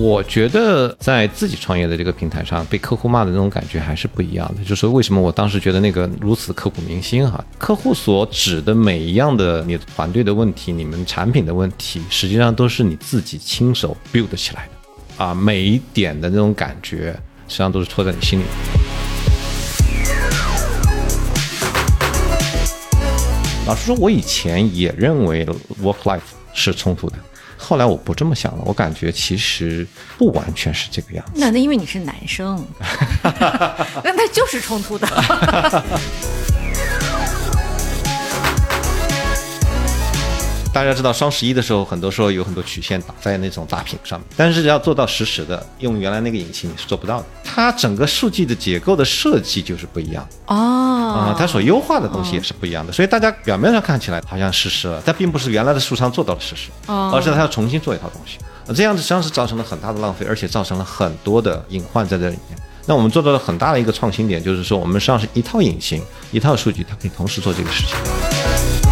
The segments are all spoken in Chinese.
我觉得在自己创业的这个平台上，被客户骂的那种感觉还是不一样的。就是为什么我当时觉得那个如此刻骨铭心哈？客户所指的每一样的你团队的问题、你们产品的问题，实际上都是你自己亲手 build 起来的啊！每一点的那种感觉，实际上都是戳在你心里。老实说，我以前也认为 work life 是冲突的。后来我不这么想了，我感觉其实不完全是这个样子。那那因为你是男生，那那就是冲突的。大家知道双十一的时候，很多时候有很多曲线打在那种大屏上面，但是要做到实时的，用原来那个引擎你是做不到的。它整个数据的结构的设计就是不一样哦啊，它所优化的东西也是不一样的。所以大家表面上看起来好像实时了，但并不是原来的数仓做到了实时，而是它要重新做一套东西。这样子实际上是造成了很大的浪费，而且造成了很多的隐患在这里面。那我们做到了很大的一个创新点，就是说我们实际上是一套引擎、一套数据，它可以同时做这个事情。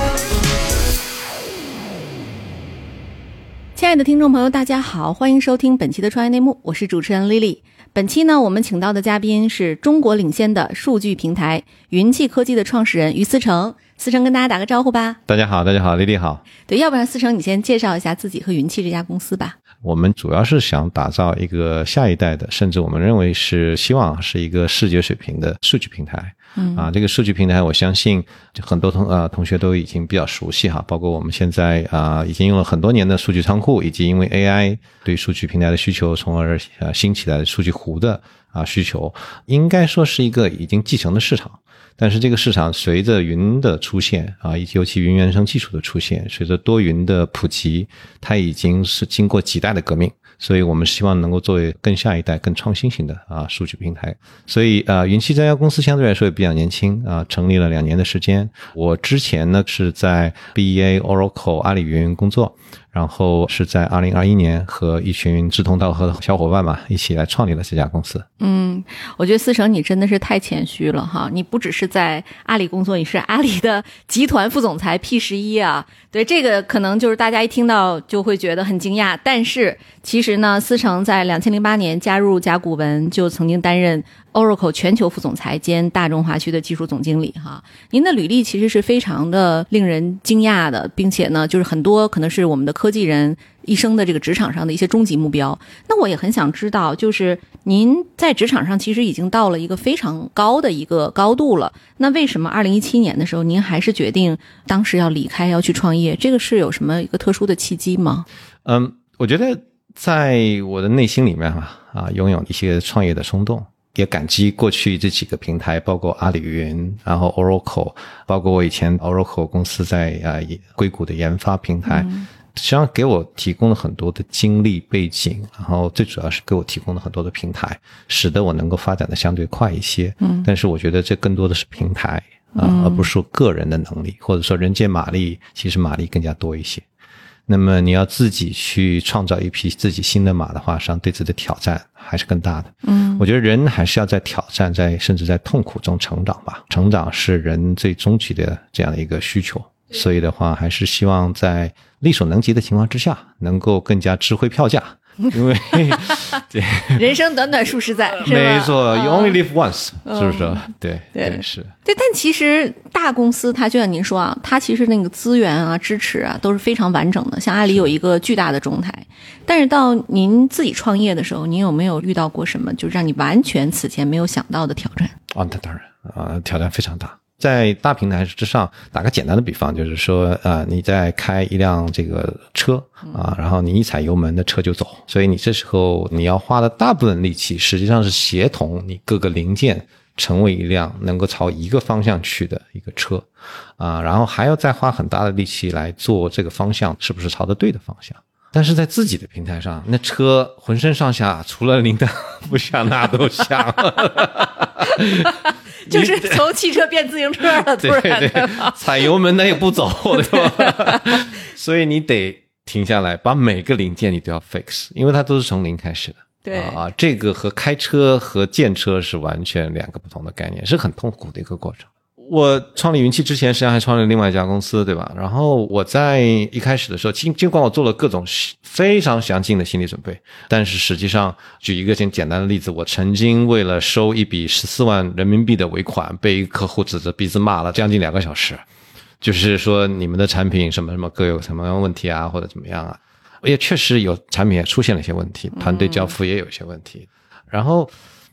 亲爱的听众朋友，大家好，欢迎收听本期的创业内幕，我是主持人 Lily。本期呢，我们请到的嘉宾是中国领先的数据平台云气科技的创始人于思成。思成跟大家打个招呼吧。大家好，大家好，Lily 好。对，要不然思成你先介绍一下自己和云气这家公司吧。我们主要是想打造一个下一代的，甚至我们认为是希望是一个视觉水平的数据平台。嗯啊，这个数据平台，我相信很多同呃同学都已经比较熟悉哈，包括我们现在啊已经用了很多年的数据仓库，以及因为 AI 对数据平台的需求，从而呃兴起来的数据湖的啊需求，应该说是一个已经继承的市场。但是这个市场随着云的出现啊，尤其云原生技术的出现，随着多云的普及，它已经是经过几代的革命。所以我们希望能够作为更下一代、更创新型的啊数据平台。所以啊，云栖这家公司相对来说也比较年轻啊，成立了两年的时间。我之前呢是在 BEA、Oracle、阿里云工作。然后是在二零二一年和一群志同道合的小伙伴嘛，一起来创立了这家公司。嗯，我觉得思成你真的是太谦虚了哈，你不只是在阿里工作，你是阿里的集团副总裁 P 十一啊。对，这个可能就是大家一听到就会觉得很惊讶，但是其实呢，思成在两千零八年加入甲骨文，就曾经担任。Oracle 全球副总裁兼大中华区的技术总经理，哈，您的履历其实是非常的令人惊讶的，并且呢，就是很多可能是我们的科技人一生的这个职场上的一些终极目标。那我也很想知道，就是您在职场上其实已经到了一个非常高的一个高度了，那为什么二零一七年的时候您还是决定当时要离开要去创业？这个是有什么一个特殊的契机吗？嗯，我觉得在我的内心里面啊啊，拥有一些创业的冲动。也感激过去这几个平台，包括阿里云，然后 Oracle，包括我以前 Oracle 公司在啊硅谷的研发平台，实际上给我提供了很多的经历背景，然后最主要是给我提供了很多的平台，使得我能够发展的相对快一些。嗯，但是我觉得这更多的是平台啊，而不是说个人的能力，或者说人见马力，其实马力更加多一些。那么你要自己去创造一匹自己新的马的话，实际上对自己的挑战还是更大的。嗯，我觉得人还是要在挑战，在甚至在痛苦中成长吧。成长是人最终极的这样的一个需求。所以的话，还是希望在力所能及的情况之下，能够更加值回票价。因为对，人生短短数十载，没错，You only live once，是不是？对对是。对，但其实大公司它就像您说啊，它其实那个资源啊、支持啊都是非常完整的。像阿里有一个巨大的中台，但是到您自己创业的时候，您有没有遇到过什么就让你完全此前没有想到的挑战？啊，那当然啊，挑战非常大。在大平台之上，打个简单的比方，就是说，呃，你在开一辆这个车啊，然后你一踩油门，那车就走。所以你这时候你要花的大部分力气，实际上是协同你各个零件成为一辆能够朝一个方向去的一个车，啊，然后还要再花很大的力气来做这个方向是不是朝着对的方向。但是在自己的平台上，那车浑身上下除了铃铛不响，那都响。就是从汽车变自行车了，突然踩油门那也不走，对吧？所以你得停下来，把每个零件你都要 fix，因为它都是从零开始的。对啊，这个和开车和建车是完全两个不同的概念，是很痛苦的一个过程。我创立云气之前，实际上还创立另外一家公司，对吧？然后我在一开始的时候，尽尽管我做了各种非常详尽的心理准备，但是实际上，举一个简简单的例子，我曾经为了收一笔十四万人民币的尾款，被一个客户指着鼻子骂了将近两个小时，就是说你们的产品什么什么各有什么问题啊，或者怎么样啊？也确实有产品也出现了一些问题，团队交付也有一些问题，然后。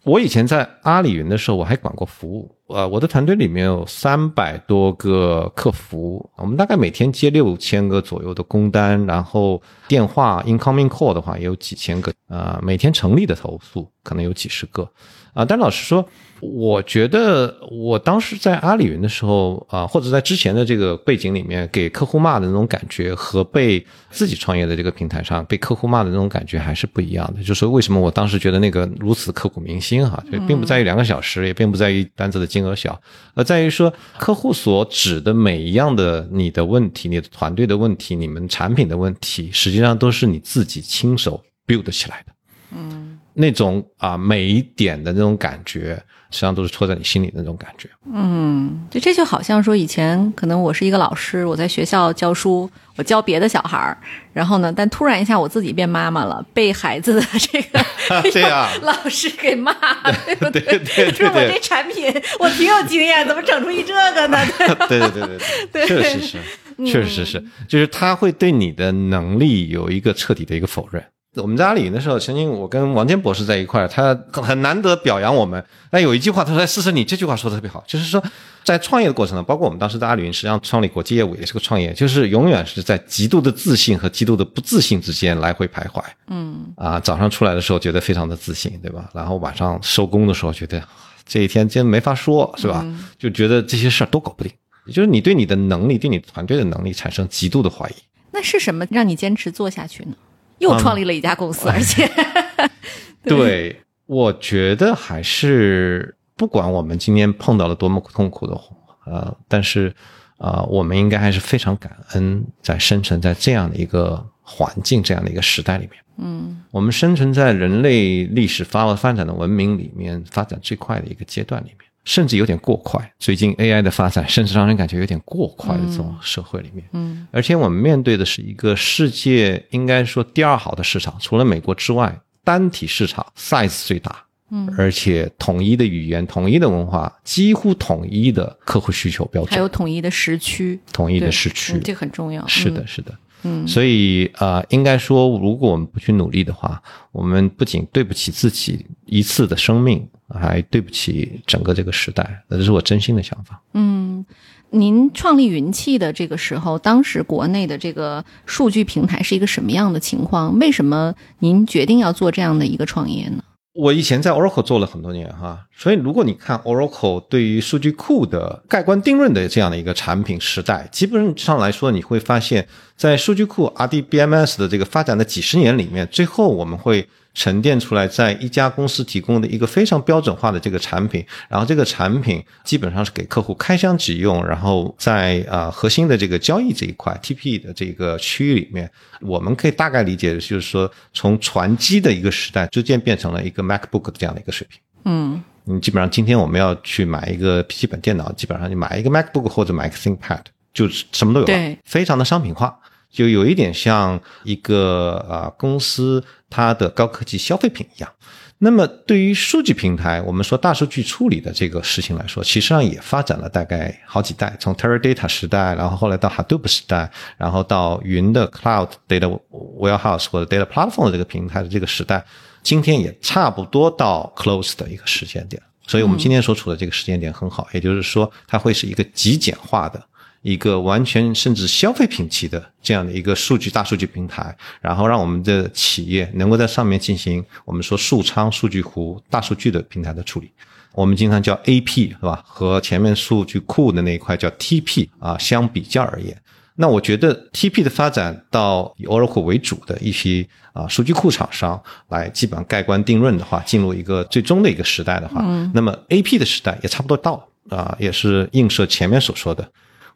我以前在阿里云的时候，我还管过服务。呃，我的团队里面有三百多个客服，我们大概每天接六千个左右的工单，然后电话 incoming call 的话也有几千个，呃，每天成立的投诉可能有几十个，啊，但老实说。我觉得我当时在阿里云的时候啊，或者在之前的这个背景里面，给客户骂的那种感觉，和被自己创业的这个平台上被客户骂的那种感觉还是不一样的。就是为什么我当时觉得那个如此刻骨铭心哈，就并不在于两个小时，也并不在于单子的金额小，而在于说客户所指的每一样的你的问题、你的团队的问题、你们产品的问题，实际上都是你自己亲手 build 起来的。嗯，那种啊每一点的那种感觉。实际上都是戳在你心里的那种感觉。嗯，就这就好像说，以前可能我是一个老师，我在学校教书，我教别的小孩儿，然后呢，但突然一下我自己变妈妈了，被孩子的这个 这样老师给骂，对 不对？对对对，说我这产品我挺有经验，怎么整出一这个呢？对对对对对，确实是，确实是，就是他会对你的能力有一个彻底的一个否认。我们在阿里云的时候，曾经我跟王坚博士在一块儿，他很难得表扬我们。但有一句话，他说：“思思，你这句话说的特别好，就是说，在创业的过程中，包括我们当时在阿里云，实际上创立国际业务也是个创业，就是永远是在极度的自信和极度的不自信之间来回徘徊。嗯，啊，早上出来的时候觉得非常的自信，对吧？然后晚上收工的时候觉得这一天真没法说，是吧？就觉得这些事儿都搞不定，就是你对你的能力，对你团队的能力产生极度的怀疑。那是什么让你坚持做下去呢？又创立了一家公司，而且，对，我觉得还是不管我们今天碰到了多么痛苦的呃，但是啊，我们应该还是非常感恩，在生存在这样的一个环境、这样的一个时代里面。嗯，我们生存在人类历史发发展的文明里面，发展最快的一个阶段里面。甚至有点过快，最近 AI 的发展甚至让人感觉有点过快的这种社会里面，嗯，而且我们面对的是一个世界应该说第二好的市场，除了美国之外，单体市场 size 最大，嗯，而且统一的语言、统一的文化、几乎统一的客户需求标准，还有统一的时区，统一的时区，这很重要。是的，是的，嗯，所以啊，应该说，如果我们不去努力的话，我们不仅对不起自己一次的生命。还对不起整个这个时代，那这是我真心的想法。嗯，您创立云气的这个时候，当时国内的这个数据平台是一个什么样的情况？为什么您决定要做这样的一个创业呢？我以前在 Oracle 做了很多年哈，所以如果你看 Oracle 对于数据库的盖棺定论的这样的一个产品时代，基本上来说，你会发现在数据库 RDBMS 的这个发展的几十年里面，最后我们会。沉淀出来，在一家公司提供的一个非常标准化的这个产品，然后这个产品基本上是给客户开箱即用，然后在啊核心的这个交易这一块 TP 的这个区域里面，我们可以大概理解的就是说，从传机的一个时代，逐渐变成了一个 MacBook 这样的一个水平。嗯，你基本上今天我们要去买一个笔记本电脑，基本上你买一个 MacBook 或者买一个 ThinkPad，就什么都有了，非常的商品化。就有一点像一个啊公司它的高科技消费品一样。那么对于数据平台，我们说大数据处理的这个事情来说，其实上也发展了大概好几代，从 Teradata 时代，然后后来到 Hadoop 时代，然后到云的 Cloud Data Warehouse 或者 Data Platform 的这个平台的这个时代，今天也差不多到 Close 的一个时间点。所以我们今天所处的这个时间点很好，也就是说它会是一个极简化的。一个完全甚至消费品级的这样的一个数据大数据平台，然后让我们的企业能够在上面进行我们说数仓数据湖大数据的平台的处理，我们经常叫 AP 是吧？和前面数据库的那一块叫 TP 啊相比较而言，那我觉得 TP 的发展到以 Oracle 为主的一批啊数据库厂商来基本上盖棺定论的话，进入一个最终的一个时代的话，那么 AP 的时代也差不多到了啊，也是映射前面所说的。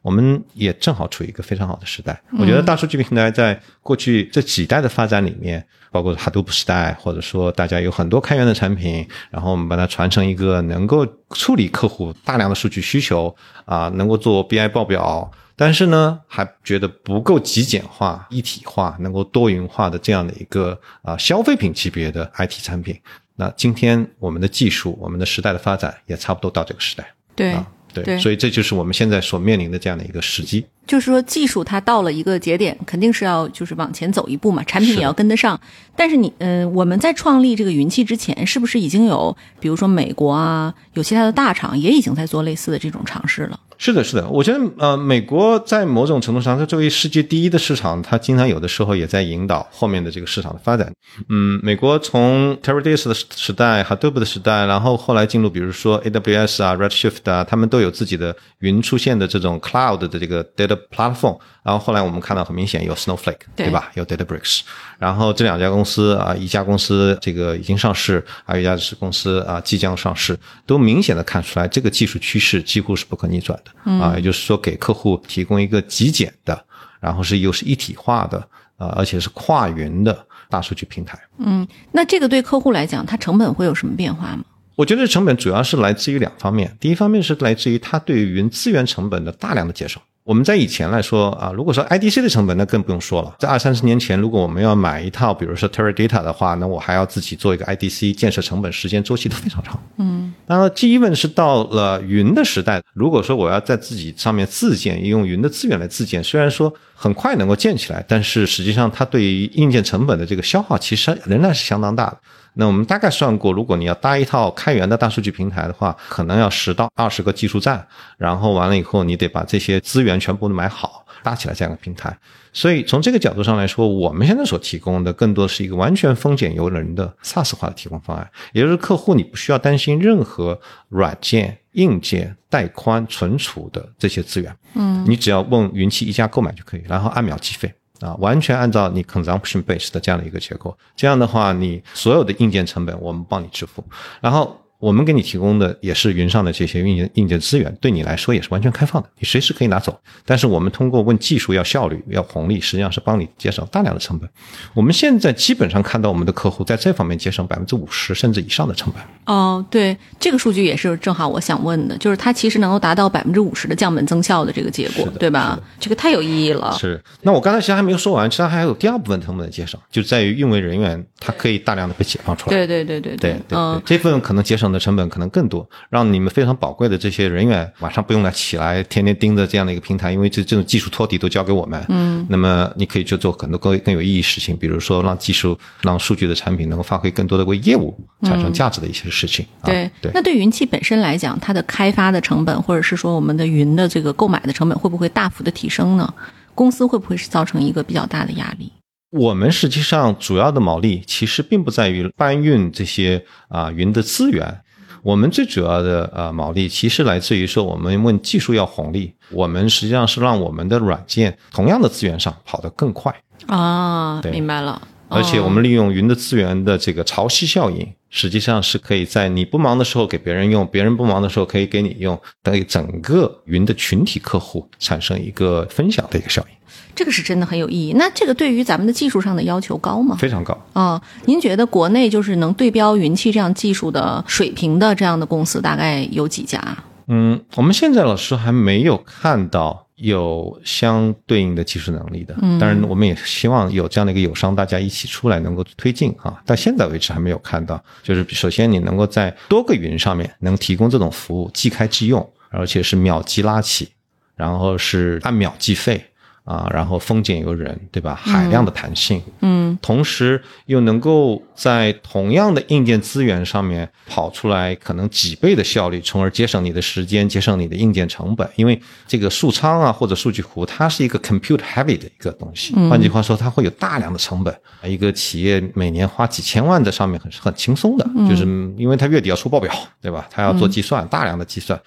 我们也正好处于一个非常好的时代。我觉得大数据平台在过去这几代的发展里面，包括 Hadoop 时代，或者说大家有很多开源的产品，然后我们把它传承一个能够处理客户大量的数据需求啊，能够做 BI 报表，但是呢，还觉得不够极简化、一体化、能够多元化的这样的一个啊消费品级别的 IT 产品。那今天我们的技术、我们的时代的发展也差不多到这个时代。对啊，对，对所以这就是我们现在所面临的这样的一个时机。就是说技术它到了一个节点，肯定是要就是往前走一步嘛，产品也要跟得上。但是你，嗯、我们在创立这个云气之前，是不是已经有，比如说美国啊，有其他的大厂也已经在做类似的这种尝试了？是的，是的，我觉得呃，美国在某种程度上，它作为世界第一的市场，它经常有的时候也在引导后面的这个市场的发展。嗯，美国从 Teradata 的时时代、Hadoop 的时代，然后后来进入比如说 AWS 啊、Redshift 啊，他们都有自己的云出现的这种 cloud 的这个 data platform。然后后来我们看到很明显有 Snowflake，对对吧？有 Databricks，然后这两家公司啊，一家公司这个已经上市，还有一家是公司啊即将上市，都明显的看出来这个技术趋势几乎是不可逆转的啊，也就是说给客户提供一个极简的，然后是又是一体化的啊，而且是跨云的大数据平台。嗯，那这个对客户来讲，它成本会有什么变化吗？我觉得成本主要是来自于两方面，第一方面是来自于它对于云资源成本的大量的节省。我们在以前来说啊，如果说 IDC 的成本，那更不用说了。在二三十年前，如果我们要买一套，比如说 Teradata 的话，那我还要自己做一个 IDC 建设成本，时间周期都非常长。嗯，当然，第一问是到了云的时代，如果说我要在自己上面自建，用云的资源来自建，虽然说很快能够建起来，但是实际上它对于硬件成本的这个消耗，其实仍然是相当大的。那我们大概算过，如果你要搭一套开源的大数据平台的话，可能要十到二十个技术站，然后完了以后，你得把这些资源全部都买好，搭起来这样一个平台。所以从这个角度上来说，我们现在所提供的更多是一个完全风险由人的 SaaS 化的提供方案，也就是客户你不需要担心任何软件、硬件、带宽、存储的这些资源，嗯，你只要问云栖一家购买就可以，然后按秒计费。啊，完全按照你 consumption base 的这样的一个结构，这样的话，你所有的硬件成本我们帮你支付，然后我们给你提供的也是云上的这些硬件硬件资源，对你来说也是完全开放的，你随时可以拿走。但是我们通过问技术要效率要红利，实际上是帮你节省大量的成本。我们现在基本上看到我们的客户在这方面节省百分之五十甚至以上的成本。哦，对，这个数据也是正好我想问的，就是它其实能够达到百分之五十的降本增效的这个结果对吧？这个太有意义了。是，那我刚才其实还没有说完，其实还有第二部分成本的节省，就在于运维人员他可以大量的被解放出来。对对对对对对对嗯，，这份可能节省的成本可能更多，让你们非常宝贵的这些人员晚上不用来起来天天盯着这样的一个平台，因为这这种技术托底都交给我们。嗯，那么你可以去做很多更更有意义事情，比如说让技术、让数据的产品能够发挥更多的为业务产生价值的一些事情。啊对对。那对云气本身来讲，它的开发的成本，或者是说我们的云的这个购买的成本，会不会大幅的提升呢？公司会不会是造成一个比较大的压力？我们实际上主要的毛利其实并不在于搬运这些啊、云的资源，我们最主要的呃毛利其实来自于说我们问技术要红利，我们实际上是让我们的软件同样的资源上跑得更快。啊，明白了。而且哦我们利用云的资源的这个潮汐效应，实际上是可以在你不忙的时候给别人用，别人不忙的时候可以给你用，等于整个云的群体客户产生一个分享的一个效应，这个是真的很有意义。那这个对于咱们的技术上的要求高吗？非常高。啊、您觉得国内就是能对标云气这样技术的水平的这样的公司大概有几家？嗯，我们现在老师还没有看到有相对应的技术能力的，嗯当然我们也希望有这样的一个友商，大家一起出来能够推进啊。到现在为止还没有看到，就是首先你能够在多个云上面能提供这种服务，即开即用，而且是秒级拉起，然后是按秒计费啊，然后风险由人，对吧？海量的弹性，嗯同时又能够在同样的硬件资源上面跑出来可能几倍的效率，从而节省你的时间，节省你的硬件成本。因为这个数仓啊或者数据库，它是一个 compute heavy 的一个东西，换句话说，它会有大量的成本。一个企业每年花几千万在上面很是很轻松的，就是因为它月底要出报表，对吧？它要做计算，大量的计算。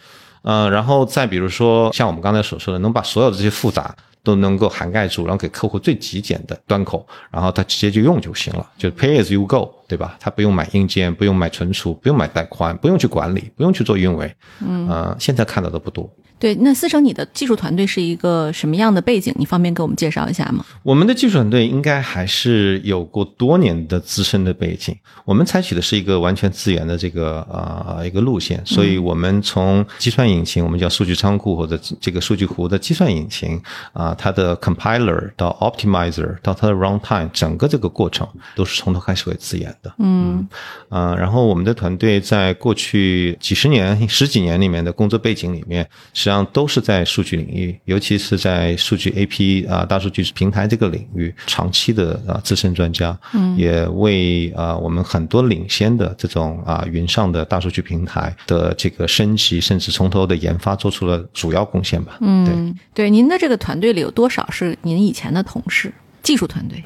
呃，然后再比如说像我们刚才所说的，能把所有的这些复杂都能够涵盖住，然后给客户最极简的端口，然后他直接就用就行了，就是 pay as you go，对吧？它不用买硬件，不用买存储，不用买带宽，不用去管理，不用去做运维。嗯，呃，现在看到的不多。对，那思成，你的技术团队是一个什么样的背景？你方便给我们介绍一下吗？我们的技术团队应该还是有过多年的资深的背景。我们采取的是一个完全自研的这个呃一个路线，所以我们从计算引擎，我们叫数据仓库或者这个数据库的计算引擎啊，它的 compiler 到 optimizer 到它的 runtime，整个这个过程都是从头开始为自研的。嗯，啊，然后我们的团队在过去几十年、十几年里面的工作背景里面实际。上都是在数据领域，尤其是在数据 A P 啊大数据平台这个领域，长期的啊资深专家，嗯，也为啊我们很多领先的这种啊云上的大数据平台的这个升级，甚至从头的研发做出了主要贡献吧。嗯，对对，您的这个团队里有多少是您以前的同事？技术团队？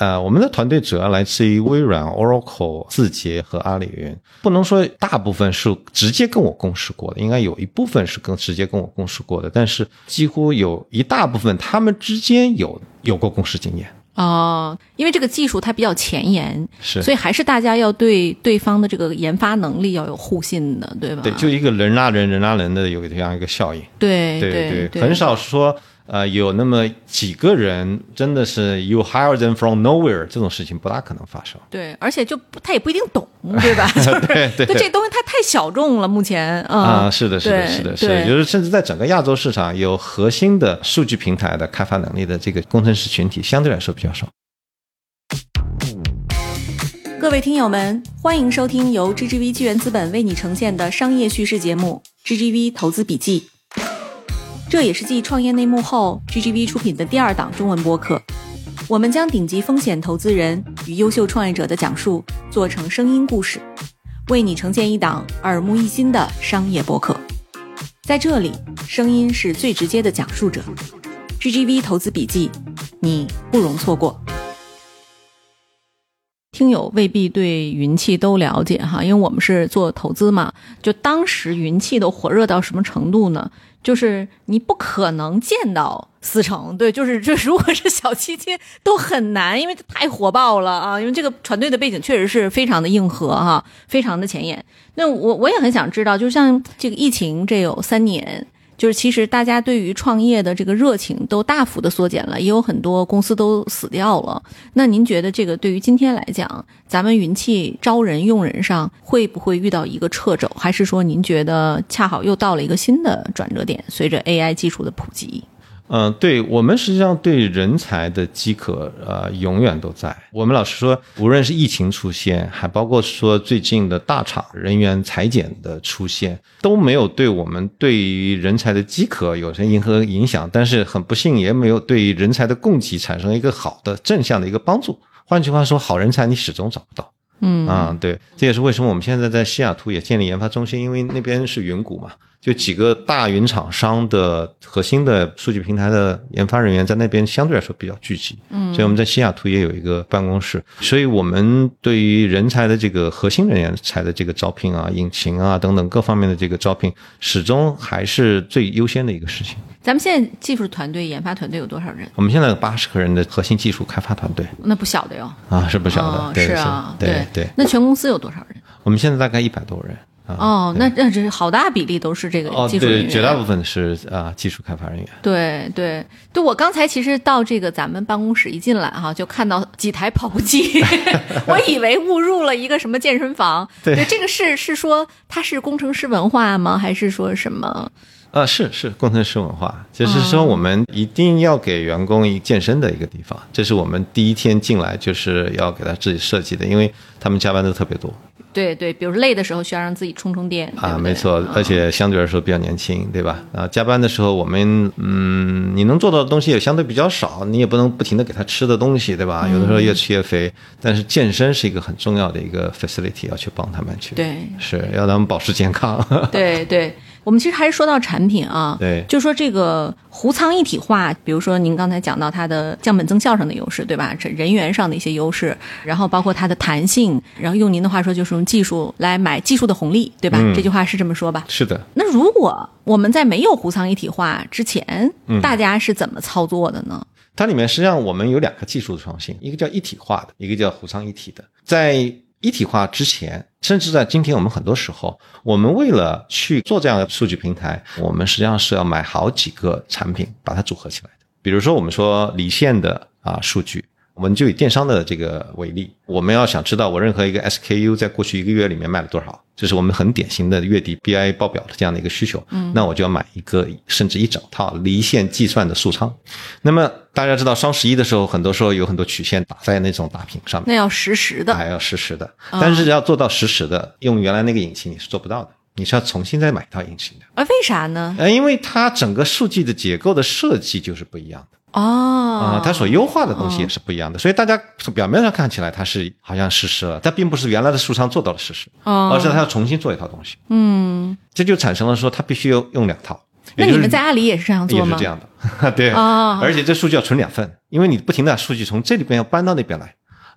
呃，我们的团队主要来自于微软、Oracle、字节和阿里云，不能说大部分是直接跟我共事过的，应该有一部分是跟直接跟我共事过的，但是几乎有一大部分他们之间有有过共事经验。哦，因为这个技术它比较前沿，是，所以还是大家要对对方的这个研发能力要有互信的，对吧？对，就一个人拉人，人拉人的有这样一个效应。对对对，很少说。呃，有那么几个人，真的是 you hire them from nowhere，这种事情不大可能发生。对，而且就他也不一定懂，对吧？对对，这东西它太小众了，目前啊，是的，是的，是的，是，就是甚至在整个亚洲市场，有核心的数据平台的开发能力的这个工程师群体，相对来说比较少。各位听友们，欢迎收听由 GGV 纪元资本为你呈现的商业叙事节目《GGV 投资笔记》。这也是继创业内幕后，GGV 出品的第二档中文播客。我们将顶级风险投资人与优秀创业者的讲述做成声音故事，为你呈现一档耳目一新的商业播客。在这里，声音是最直接的讲述者。GGV 投资笔记，你不容错过。听友未必对云气都了解哈，因为我们是做投资嘛。就当时云气都火热到什么程度呢？就是你不可能见到思成，对，就是这 如果是小七七都很难，因为太火爆了啊！因为这个团队的背景确实是非常的硬核哈，非常的前沿。那我我也很想知道，就像这个疫情这有三年。就是其实大家对于创业的这个热情都大幅的缩减了，也有很多公司都死掉了。那您觉得这个对于今天来讲，咱们云气招人用人上会不会遇到一个掣肘？还是说您觉得恰好又到了一个新的转折点，随着 AI 技术的普及？嗯，对我们实际上对人才的饥渴，呃，永远都在。我们老实说，无论是疫情出现，还包括说最近的大厂人员裁减的出现，都没有对我们对于人才的饥渴有任何影响。但是很不幸，也没有对于人才的供给产生一个好的正向的一个帮助。换句话说，好人才你始终找不到。嗯啊，对，这也是为什么我们现在在西雅图也建立研发中心，因为那边是云谷嘛。就几个大云厂商的核心的数据平台的研发人员在那边相对来说比较聚集，嗯，所以我们在西雅图也有一个办公室，所以我们对于人才的这个核心人员才的这个招聘啊、引擎啊等等各方面的这个招聘，始终还是最优先的一个事情。咱们现在技术团队、研发团队有多少人？我们现在有八十个人的核心技术开发团队，那不小的哟。啊，是不小的，是啊，对对。那全公司有多少人？我们现在大概一百多人。哦，那那这好大比例都是这个技术人员，绝大部分是啊技术开发人员。对对对，我刚才其实到这个咱们办公室一进来哈，就看到几台跑步机 我以为误入了一个什么健身房。对，这个是是说它是工程师文化吗？还是说什么？呃，是是工程师文化，就是说我们一定要给员工一健身的一个地方，这是我们第一天进来就是要给他自己设计的，因为他们加班都特别多。对对，比如累的时候需要让自己充充电啊，没错，而且相对来说比较年轻，对吧？啊，加班的时候我们嗯，你能做到的东西也相对比较少，你也不能不停的给他吃的东西，对吧？有的时候越吃越肥，但是健身是一个很重要的一个 facility，要去帮他们去，对，是要他们保持健康。对对。我们其实还是说到产品啊，对，就说这个湖仓一体化，比如说您刚才讲到它的降本增效上的优势，对吧？这人员上的一些优势，然后包括它的弹性，然后用您的话说，就是用技术来买技术的红利，对吧？这句话是这么说吧？是的。那如果我们在没有湖仓一体化之前，大家是怎么操作的呢？它里面实际上我们有两个技术的创新，一个叫一体化的，一个叫湖仓一体的，在。一体化之前，甚至在今天，我们很多时候，我们为了去做这样的数据平台，我们实际上是要买好几个产品把它组合起来的。比如说，我们说离线的啊数据。我们就以电商的这个为例，我们要想知道我任何一个 SKU 在过去一个月里面卖了多少，这是我们很典型的月底 BI 报表的这样的一个需求。嗯，那我就要买一个甚至一整套离线计算的数仓。那么大家知道双十一的时候，很多时候有很多曲线打在那种大屏上面，那要实时的，还要实时的。但是要做到实时的，用原来那个引擎你是做不到的，你是要重新再买一套引擎的。啊，为啥呢？呃，因为它整个数据的结构的设计就是不一样的。哦，啊，它所优化的东西也是不一样的，所以大家从表面上看起来它是好像实施了，但并不是原来的数仓做到了实时，而是它要重新做一套东西。嗯，这就产生了说它必须要用两套。那你们在阿里也是这样做吗？也是这样的，对。而且这数据要存两份，因为你不停的把数据从这里边要搬到那边来，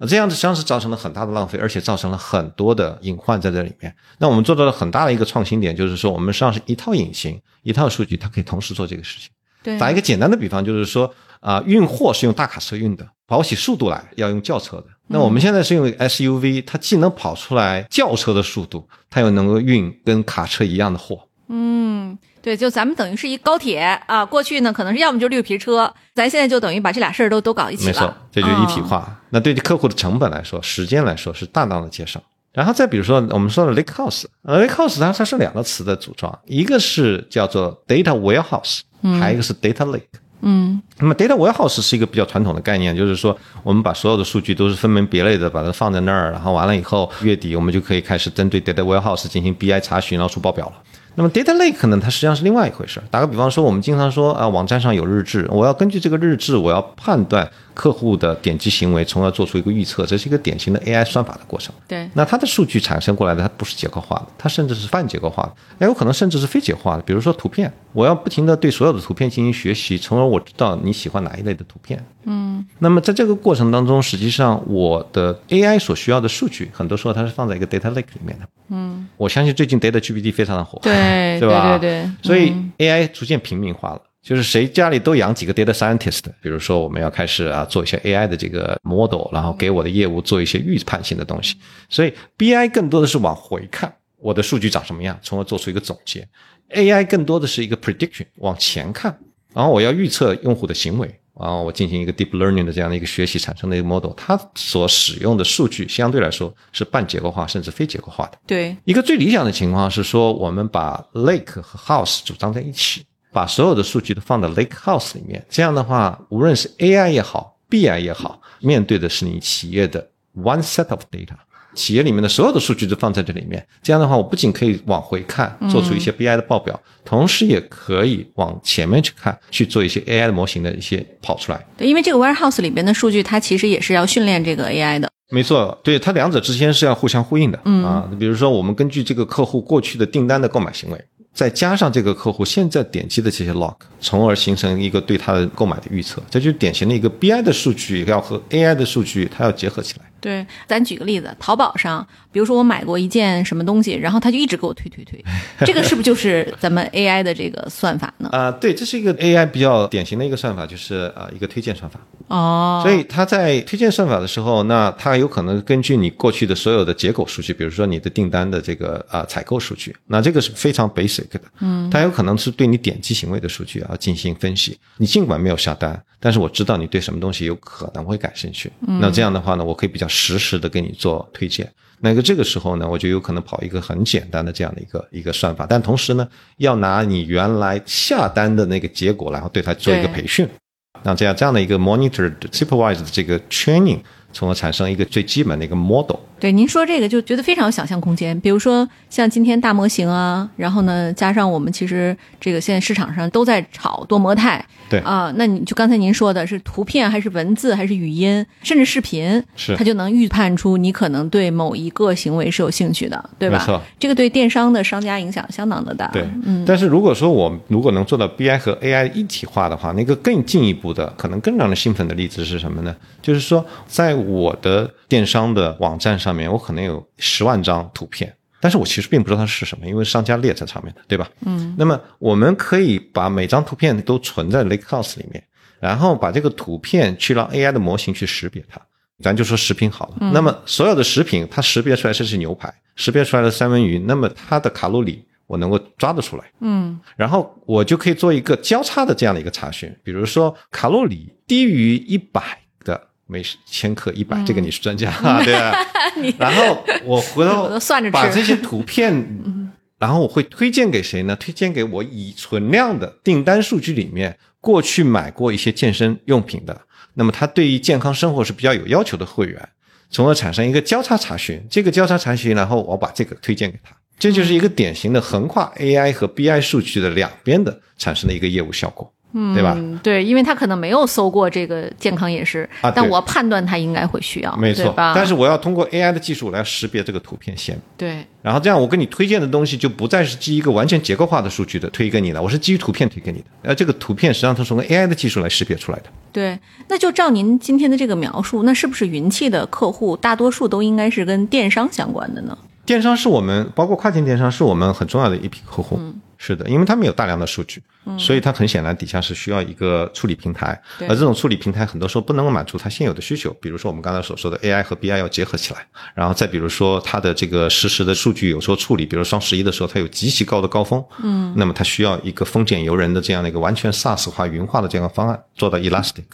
这样子实际上是造成了很大的浪费，而且造成了很多的隐患在这里面。那我们做到了很大的一个创新点，就是说我们实际上是一套引擎、一套数据，它可以同时做这个事情。打一个简单的比方，就是说啊，运货是用大卡车运的，跑起速度来要用轿车的。那我们现在是用 SUV，它既能跑出来轿车的速度，它又能够运跟卡车一样的货。嗯，对，就咱们等于是一高铁啊，过去呢可能是要么就绿皮车，咱现在就等于把这俩事儿都都搞一起了。没错，这就一体化。那对客户的成本来说，时间来说是大大的节省。然后再比如说，我们说的 lakehouse，lake house 它它是两个词的组装，一个是叫做 data warehouse。还有一个是 data lake，嗯，那么 data warehouse 是一个比较传统的概念，就是说我们把所有的数据都是分门别类的把它放在那儿，然后完了以后月底我们就可以开始针对 data warehouse 进行 BI 查询，然后出报表了。那么 data lake 呢，它实际上是另外一回事。打个比方说，我们经常说啊，网站上有日志，我要根据这个日志，我要判断。客户的点击行为，从而做出一个预测，这是一个典型的 AI 算法的过程。对，那它的数据产生过来的，它不是结构化的，它甚至是半结构化的，那有可能甚至是非结构化的。比如说图片，我要不停的对所有的图片进行学习，从而我知道你喜欢哪一类的图片。嗯，那么在这个过程当中，实际上我的 AI 所需要的数据，很多时候它是放在一个 data lake 里面的。嗯，我相信最近 Data GPT 非常的火，对，对吧？对对。所以 AI 逐渐平民化了。就是谁家里都养几个 data scientist，比如说我们要开始啊做一些 AI 的这个 model，然后给我的业务做一些预判性的东西。所以 BI 更多的是往回看我的数据长什么样，从而做出一个总结。AI 更多的是一个 prediction，往前看，然后我要预测用户的行为，然后我进行一个 deep learning 的这样的一个学习产生的一个 model，它所使用的数据相对来说是半结构化甚至非结构化的。对，一个最理想的情况是说，我们把 lake 和 house 组装在一起。把所有的数据都放到 Lake House 里面，这样的话，无论是 AI 也好，BI 也好，面对的是你企业的 one set of data，企业里面的所有的数据都放在这里面。这样的话，我不仅可以往回看，做出一些 BI 的报表，同时也可以往前面去看，去做一些 AI 的模型的一些跑出来。对，因为这个 Warehouse 里边的数据，它其实也是要训练这个 AI 的。没错，对，它两者之间是要互相呼应的。嗯啊，比如说我们根据这个客户过去的订单的购买行为。再加上这个客户现在点击的这些 log，从而形成一个对他的购买的预测，这就是典型的一个 BI 的数据要和 AI 的数据它要结合起来。对，咱举个例子，淘宝上，比如说我买过一件什么东西，然后他就一直给我推推推，这个是不是就是咱们 AI 的这个算法呢？啊，对，这是一个 AI 比较典型的一个算法，就是啊一个推荐算法。哦，所以它在推荐算法的时候，那它有可能根据你过去的所有的结构数据，比如说你的订单的这个啊采购数据，那这个是非常 basic 的。嗯，它有可能是对你点击行为的数据啊进行分析。你尽管没有下单，但是我知道你对什么东西有可能会感兴趣。那这样的话呢，我可以比较实时的给你做推荐。那个这个时候呢，我就有可能跑一个很简单的这样的一个一个算法，但同时呢，要拿你原来下单的那个结果，然后对它做一个培训。那这样这样的一个 monitored supervised 的这个 training，从而产生一个最基本的一个 model。对，您说这个就觉得非常有想象空间。比如说像今天大模型啊，然后呢，加上我们其实这个现在市场上都在炒多模态。对啊，那你就刚才您说的是图片还是文字还是语音，甚至视频，是它就能预判出你可能对某一个行为是有兴趣的，对吧？没错，这个对电商的商家影响相当的大。对，嗯。但是如果说我如果能做到 BI 和 AI 一体化的话，那个更进一步的，可能更让人兴奋的例子是什么呢？就是说，在我的电商的网站上面，我可能有十万张图片。但是我其实并不知道它是什么，因为商家列在上面的，对吧？嗯。那么我们可以把每张图片都存在 Lakehouse 里面，然后把这个图片去让 AI 的模型去识别它。咱就说食品好了。那么所有的食品，它识别出来这是牛排，识别出来的三文鱼，那么它的卡路里我能够抓得出来。嗯然后我就可以做一个交叉的这样的一个查询，比如说卡路里低于一百的每千克一百、这个你是专家啊，对吧？然后我回头 算着把这些图片，然后我会推荐给谁呢？推荐给我已存量的订单数据里面过去买过一些健身用品的，那么他对于健康生活是比较有要求的会员，从而产生一个交叉查询。这个交叉查询，然后我把这个推荐给他，这就是一个典型的横跨 AI 和 BI 数据的两边的产生的一个业务效果，对吧？嗯，对，因为他可能没有搜过这个健康饮食，啊但我判断他应该会需要，没错，但是我要通过 AI 的技术来识别这个图片先，对，然后这样我给你推荐的东西就不再是基于一个完全结构化的数据的推给你了，我是基于图片推给你的。而这个图片实际上它是从 AI 的技术来识别出来的。对，那就照您今天的这个描述，那是不是云气的客户大多数都应该是跟电商相关的呢？电商是我们包括跨境电商是我们很重要的一批客户，是的，因为他们有大量的数据，所以它很显然底下是需要一个处理平台，而这种处理平台很多时候不能够满足它现有的需求，比如说我们刚才所说的 AI 和 BI 要结合起来，然后再比如说它的这个实时的数据有时候处理，比如双十一的时候它有极其高的高峰，嗯，那么它需要一个风险由人的这样的一个完全 SaaS 化云化的这样的方案做到 elastic。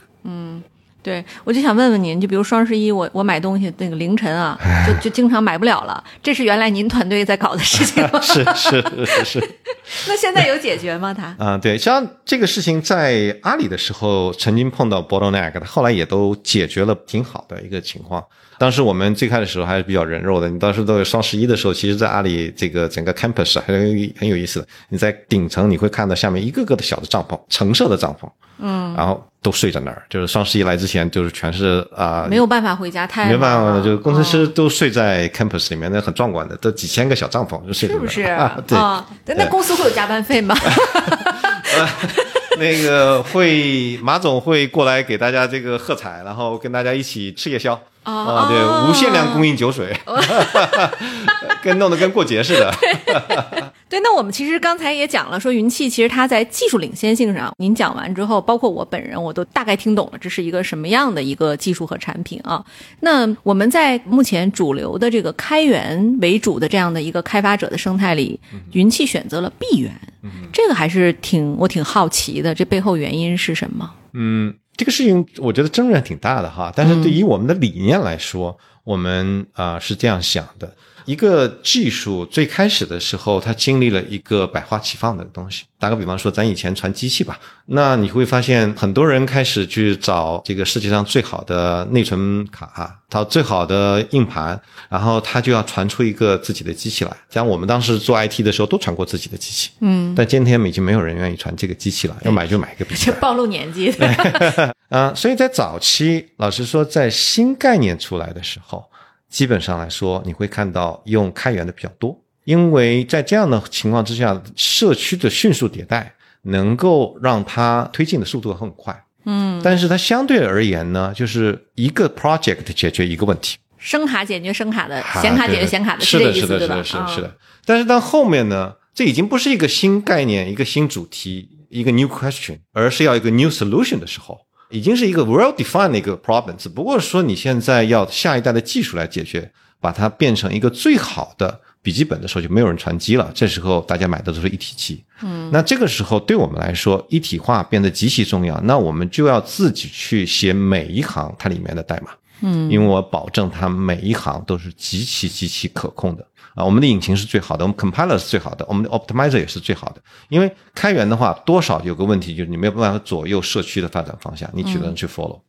对，我就想问问您，就比如双十一我，我买东西那个凌晨啊，就就经常买不了了，这是原来您团队在搞的事情吗？是是是是。那现在有解决吗？他？啊、对，像这个事情在阿里的时候曾经碰到 bottleneck，后来也都解决了挺好的一个情况。当时我们最开始的时候还是比较人肉的，你当时都有双十一的时候，其实，在阿里这个整个 campus 还很有很有意思的。你在顶层你会看到下面一个个的小的帐篷，橙色的帐篷，嗯，然后都睡在那儿，就是双十一来之前，就是全是啊、没有办法回家，太没办法了，就是工程师哦都睡在 campus 里面，那很壮观的，都几千个小帐篷就睡在那儿是不是？啊对，啊，那那公司会有加班费吗？那个会马总会过来给大家这个喝彩，然后跟大家一起吃夜宵。哦啊，对，无限量供应酒水，跟弄得跟过节似的。对，那我们其实刚才也讲了，说云气其实它在技术领先性上，您讲完之后，包括我本人我都大概听懂了，这是一个什么样的一个技术和产品啊？那我们在目前主流的这个开源为主的这样的一个开发者的生态里，云气选择了闭源，这个还是挺我挺好奇的，这背后原因是什么？嗯，这个事情我觉得争论还挺大的哈，但是对于我们的理念来说，我们啊、是这样想的。一个技术最开始的时候，它经历了一个百花齐放的东西。打个比方说，咱以前传机器吧，那你会发现很多人开始去找这个世界上最好的内存卡，找最好的硬盘，然后他就要传出一个自己的机器来。像我们当时做 IT 的时候，都传过自己的机器，嗯，但今天已经没有人愿意传这个机器了，要买就买一个笔记本。这暴露年纪。啊、所以在早期，老实说，在新概念出来的时候，基本上来说，你会看到用开源的比较多，因为在这样的情况之下，社区的迅速迭代能够让它推进的速度很快。嗯，但是它相对而言呢，就是一个 project 解决一个问题，声卡解决声卡的，啊显卡解决显卡的，是的，是的？是的，是的，啊是的。但是到后面呢，这已经不是一个新概念、一个新主题、一个 new question，而是要一个 new solution 的时候，已经是一个 well defined 的一个 problem。只不过说你现在要下一代的技术来解决，把它变成一个最好的笔记本的时候，就没有人传机了。这时候大家买的都是一体机。嗯，那这个时候对我们来说，一体化变得极其重要。那我们就要自己去写每一行它里面的代码。嗯，因为我保证它每一行都是极其极其可控的啊。我们的引擎是最好的，我们 compiler 是最好的，我们的 optimizer 也是最好的。因为开源的话，多少有个问题，就是你没有办法左右社区的发展方向，你只能去 follow。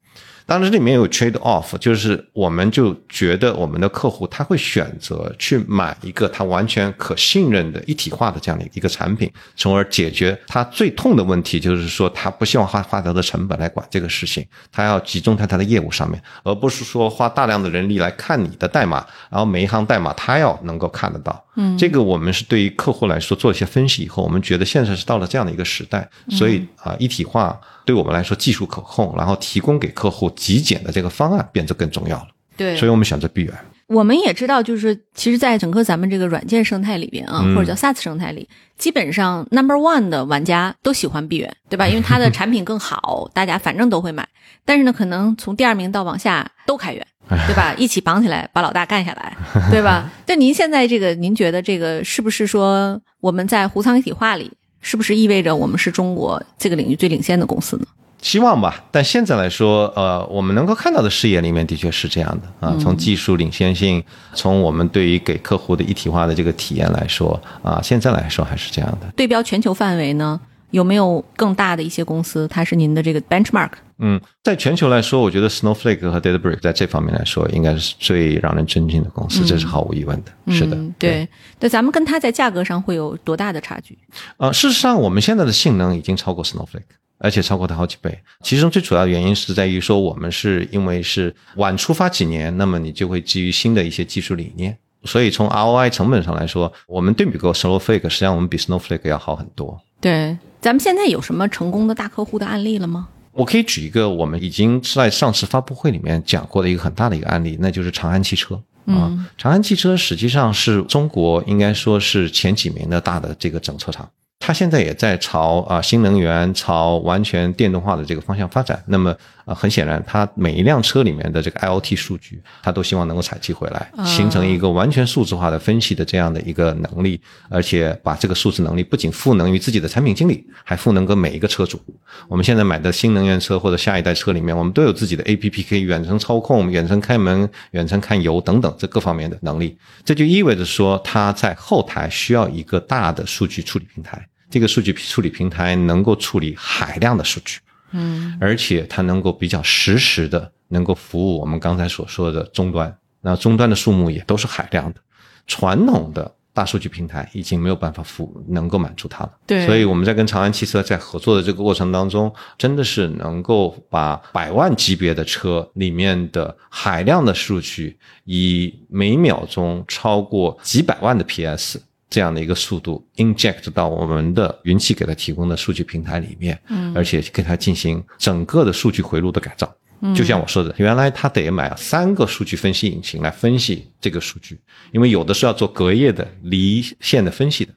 当然，这里面有 trade off，就是我们就觉得我们的客户他会选择去买一个他完全可信任的一体化的这样的一个产品，从而解决他最痛的问题，就是说他不希望花花他的成本来管这个事情，他要集中在他的业务上面，而不是说花大量的人力来看你的代码，然后每一行代码他要能够看得到。嗯，这个我们是对于客户来说做一些分析以后，我们觉得现在是到了这样的一个时代，所以啊，一体化对我们来说技术可控，然后提供给客户极简的这个方案变得更重要了。对，所以我们选择闭源。我们也知道，就是其实，在整个咱们这个软件生态里边啊，嗯或者叫 SaaS 生态里，基本上 number one 的玩家都喜欢闭源，对吧？因为它的 产品更好，大家反正都会买。但是呢，可能从第二名到往下都开源 对吧？一起绑起来把老大干下来，对吧？但您现在这个，您觉得这个是不是说我们在湖仓一体化里，是不是意味着我们是中国这个领域最领先的公司呢？希望吧，但现在来说，呃，我们能够看到的视野里面的确是这样的啊。从技术领先性，从我们对于给客户的一体化的这个体验来说，啊，现在来说还是这样的。对标全球范围呢，有没有更大的一些公司，它是您的这个 benchmark？嗯，在全球来说，我觉得 Snowflake 和 DataBrick 在这方面来说，应该是最让人尊敬的公司，这是毫无疑问的。是的，对。那咱们跟它在价格上会有多大的差距？呃，事实上，我们现在的性能已经超过 Snowflake。而且超过它好几倍，其中最主要的原因是在于说，我们是因为是晚出发几年，那么你就会基于新的一些技术理念，所以从 ROI 成本上来说，我们对比过 Snowflake，实际上我们比 Snowflake 要好很多。对，咱们现在有什么成功的大客户的案例了吗？我可以举一个我们已经在上次发布会里面讲过的一个很大的一个案例，那就是长安汽车啊。长安汽车实际上是中国应该说是前几名的大的这个整车厂。它现在也在朝啊新能源、朝完全电动化的这个方向发展。那么。很显然，它每一辆车里面的这个 IoT 数据，它都希望能够采集回来，形成一个完全数字化的分析的这样的一个能力，而且把这个数字能力不仅赋能于自己的产品经理，还赋能给每一个车主。我们现在买的新能源车或者下一代车里面，我们都有自己的 APP 可以远程操控、远程开门、远程看油等等这各方面的能力。这就意味着说，它在后台需要一个大的数据处理平台，这个数据处理平台能够处理海量的数据。嗯，而且它能够比较实时的能够服务我们刚才所说的终端，那终端的数目也都是海量的，传统的大数据平台已经没有办法服能够满足它了。对，所以我们在跟长安汽车在合作的这个过程当中，真的是能够把百万级别的车里面的海量的数据，以每秒钟超过几百万的 PS。这样的一个速度 inject 到我们的云栖给它提供的数据平台里面，嗯，而且给它进行整个的数据回路的改造。嗯，就像我说的，原来他得买三个数据分析引擎来分析这个数据，因为有的是要做隔夜的离线的分析的，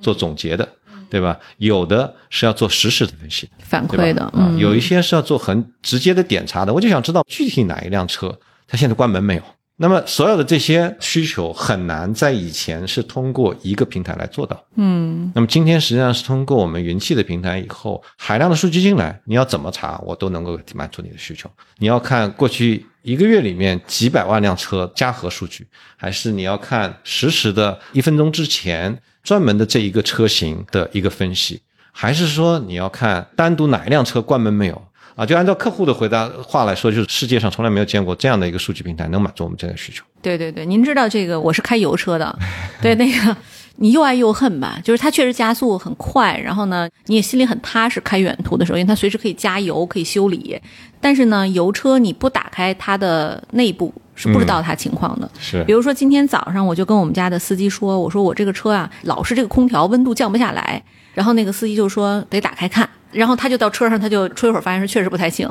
做总结的，对吧？有的是要做实时的分析，反馈的，嗯，有一些是要做很直接的点查的。我就想知道具体哪一辆车它现在关门没有。那么，所有的这些需求很难在以前是通过一个平台来做到。嗯，那么今天实际上是通过我们云气的平台以后，海量的数据进来，你要怎么查，我都能够满足你的需求。你要看过去一个月里面几百万辆车加和数据，还是你要看实时的一分钟之前专门的这一个车型的一个分析，还是说你要看单独哪一辆车关门没有？啊，就按照客户的回答话来说，就是世界上从来没有见过这样的一个数据平台能满足我们这个需求。对对对，您知道这个，我是开油车的，对那个你又爱又恨吧，就是它确实加速很快，然后呢你也心里很踏实，开远途的时候，因为它随时可以加油，可以修理。但是呢，油车你不打开它的内部是不知道它情况的。是，比如说今天早上我就跟我们家的司机说，我说我这个车啊，老是这个空调温度降不下来，然后那个司机就说得打开看。然后他就到车上，他就吹会儿，发现是确实不太行，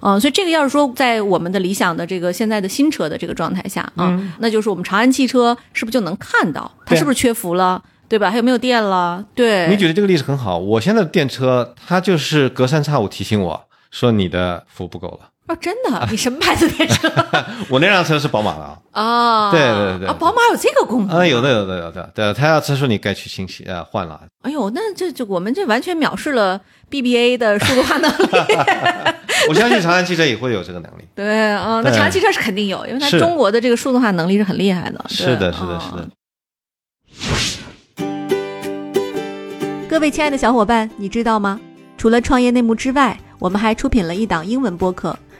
嗯，所以这个要是说在我们的理想的这个现在的新车的这个状态下啊，那就是我们长安汽车是不是就能看到它是不是缺氟了，对吧？还有没有电了？对，你举的这个例子很好。我现在的电车，它就是隔三差五提醒我说你的氟不够了。哦，真的？你什么牌子电车？我那辆车是宝马的啊。对对对。啊，宝马有这个功能？啊，有的有的有的。对，他要车说你该去清洗呃换了。哎呦，那这这我们这完全藐视了 BBA 的数字化能力。我相信长安汽车也会有这个能力。对啊，那长安汽车是肯定有，因为它中国的这个数字化能力是很厉害的。是的，是的，是的。各位亲爱的小伙伴，你知道吗？除了创业内幕之外，我们还出品了一档英文播客。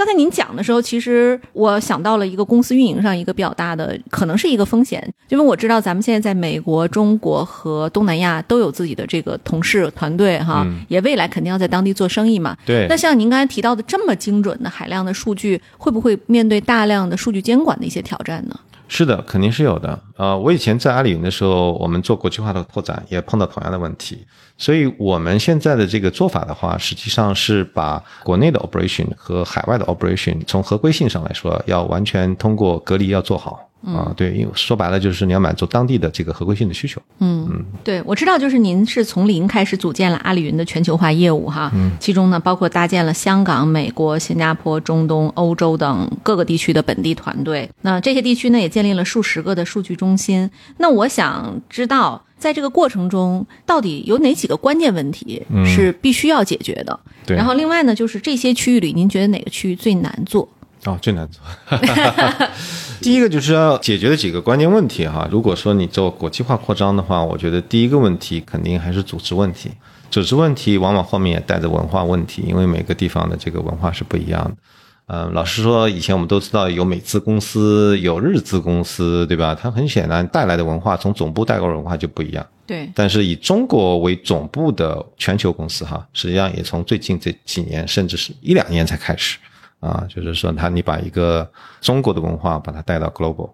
刚才您讲的时候，其实我想到了一个公司运营上一个比较大的，可能是一个风险，因为我知道咱们现在在美国、中国和东南亚都有自己的这个同事团队哈，也未来肯定要在当地做生意嘛。对那像您刚才提到的这么精准的海量的数据，会不会面对大量的数据监管的一些挑战呢？是的，肯定是有的。呃，我以前在阿里云的时候，我们做国际化的拓展也碰到同样的问题，所以我们现在的这个做法的话，实际上是把国内的 operation 和海外的 operation 从合规性上来说，要完全通过隔离要做好。啊，对，因为说白了就是你要满足当地的这个合规性的需求。嗯，对，我知道，就是您是从零开始组建了阿里云的全球化业务哈，嗯，其中呢包括搭建了香港、美国、新加坡、中东、欧洲等各个地区的本地团队。那这些地区呢也建立了数十个的数据中心。那我想知道，在这个过程中，到底有哪几个关键问题是必须要解决的？对然后另外呢，就是这些区域里，您觉得哪个区域最难做？哦，最难做。第一个就是要解决的几个关键问题哈。如果说你做国际化扩张的话，我觉得第一个问题肯定还是组织问题。组织问题往往后面也带着文化问题，因为每个地方的这个文化是不一样的。嗯，老实说，以前我们都知道有美资公司，有日资公司，对吧？它很显然带来的文化，从总部带过来的文化就不一样。对，但是以中国为总部的全球公司哈，实际上也从最近这几年，甚至是一两年才开始啊，就是说它你把一个中国的文化把它带到 global，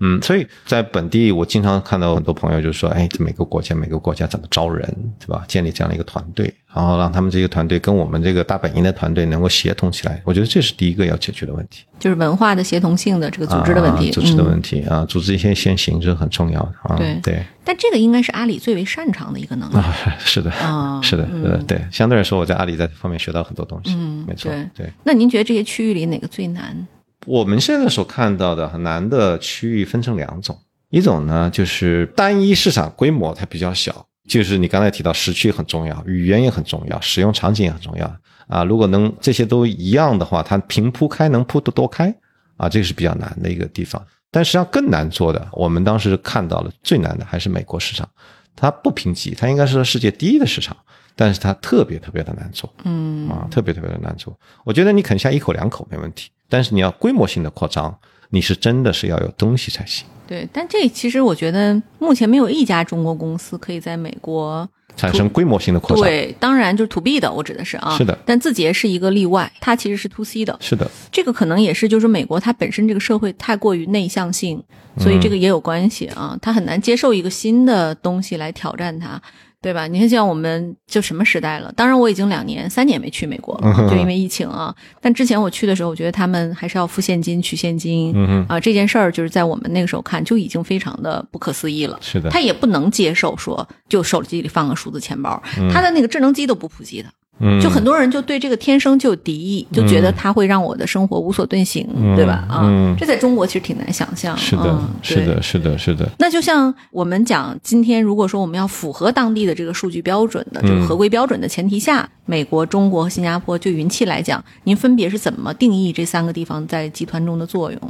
嗯，所以在本地我经常看到很多朋友就说，哎，这每个国家每个国家怎么招人，对吧？建立这样的一个团队，然后让他们这个团队跟我们这个大本营的团队能够协同起来，我觉得这是第一个要解决的问题。就是文化的协同性的这个组织的问题，啊、组织的嗯问题啊，组织一些先行这是很重要的啊。对对但这个应该是阿里最为擅长的一个能力。啊，是的，啊 是的，呃，对，相对来说，我在阿里在这方面学到很多东西，嗯没错，对对。那您觉得这些区域里哪个最难？我们现在所看到的很难的区域分成两种，一种呢就是单一市场规模它比较小，就是你刚才提到时区很重要，语言也很重要，使用场景也很重要啊。如果能这些都一样的话，它平铺开能铺得多开啊，这个是比较难的一个地方。但实际上更难做的，我们当时看到了最难的还是美国市场，它不评级，它应该是世界第一的市场，但是它特别特别的难做。嗯啊，特别特别的难做。我觉得你啃下一口两口没问题，但是你要规模性的扩张，你是真的是要有东西才行。对，但这其实我觉得目前没有一家中国公司可以在美国。产生规模性的扩张，对，当然就是 to B 的，我指的是啊，是的但字节是一个例外，它其实是 to C 的，是的，这个可能也是就是美国它本身这个社会太过于内向性，所以这个也有关系啊，它很难接受一个新的东西来挑战它。对吧？你看，像我们就什么时代了？当然，我已经两年、三年没去美国了，就因为疫情啊。但之前我去的时候，我觉得他们还是要付现金、取现金，嗯啊，这件事儿就是在我们那个时候看就已经非常的不可思议了。是的，他也不能接受说就手机里放个数字钱包，他的那个智能机都不普及的。嗯，就很多人就对这个天生就有敌意，就觉得它会让我的生活无所遁形，对吧？啊，嗯这在中国其实挺难想象。是的嗯，是的，是的，是的，那就像我们讲，今天如果说我们要符合当地的这个数据标准的这个合规标准的前提下，美国、中国和新加坡就云气来讲，您分别是怎么定义这三个地方在集团中的作用？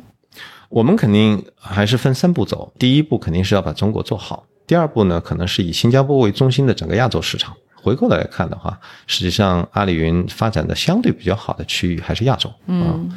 我们肯定还是分三步走。第一步肯定是要把中国做好，第二步呢，可能是以新加坡为中心的整个亚洲市场。回过来看的话，实际上阿里云发展的相对比较好的区域还是亚洲。嗯，